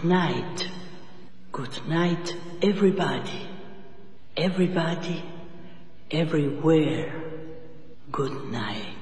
Good night. Good night, everybody. Everybody, everywhere. Good night.